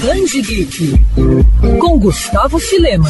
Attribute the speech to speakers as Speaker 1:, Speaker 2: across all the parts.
Speaker 1: Grande Geek, com Gustavo Filema.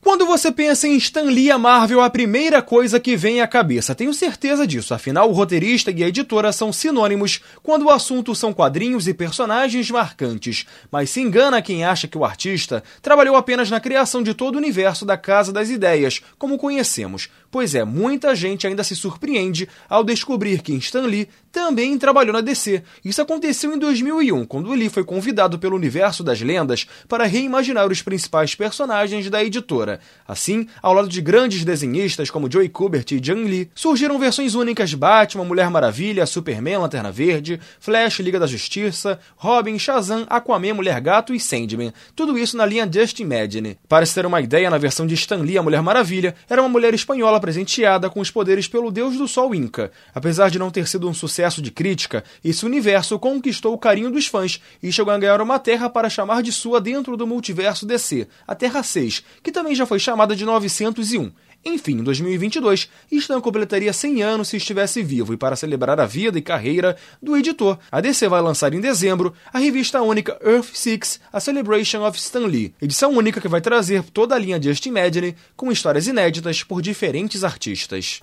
Speaker 2: Quando você pensa em Stan Lee e a Marvel, a primeira coisa que vem à cabeça. Tenho certeza disso, afinal o roteirista e a editora são sinônimos quando o assunto são quadrinhos e personagens marcantes. Mas se engana quem acha que o artista trabalhou apenas na criação de todo o universo da Casa das Ideias, como conhecemos. Pois é, muita gente ainda se surpreende ao descobrir que Stan Lee também trabalhou na DC. Isso aconteceu em 2001, quando Lee foi convidado pelo universo das lendas para reimaginar os principais personagens da editora. Assim, ao lado de grandes desenhistas como Joey Kubert e Jung Lee, surgiram versões únicas de Batman, Mulher Maravilha, Superman, Lanterna Verde, Flash, Liga da Justiça, Robin, Shazam, Aquaman, Mulher Gato e Sandman. Tudo isso na linha Just Imagine. Para se ter uma ideia, na versão de Stan Lee, a Mulher Maravilha era uma mulher espanhola presenteada com os poderes pelo deus do sol Inca. Apesar de não ter sido um sucesso de crítica, esse universo conquistou o carinho dos fãs e chegou a ganhar uma terra para chamar de sua dentro do multiverso DC, a Terra 6, que também já foi chamada de 901. Enfim, em 2022, Stan completaria 100 anos se estivesse vivo, e para celebrar a vida e carreira do editor, a DC vai lançar em dezembro a revista única Earth Six, A Celebration of Stan Lee, edição única que vai trazer toda a linha de Just Imagine com histórias inéditas por diferentes artistas.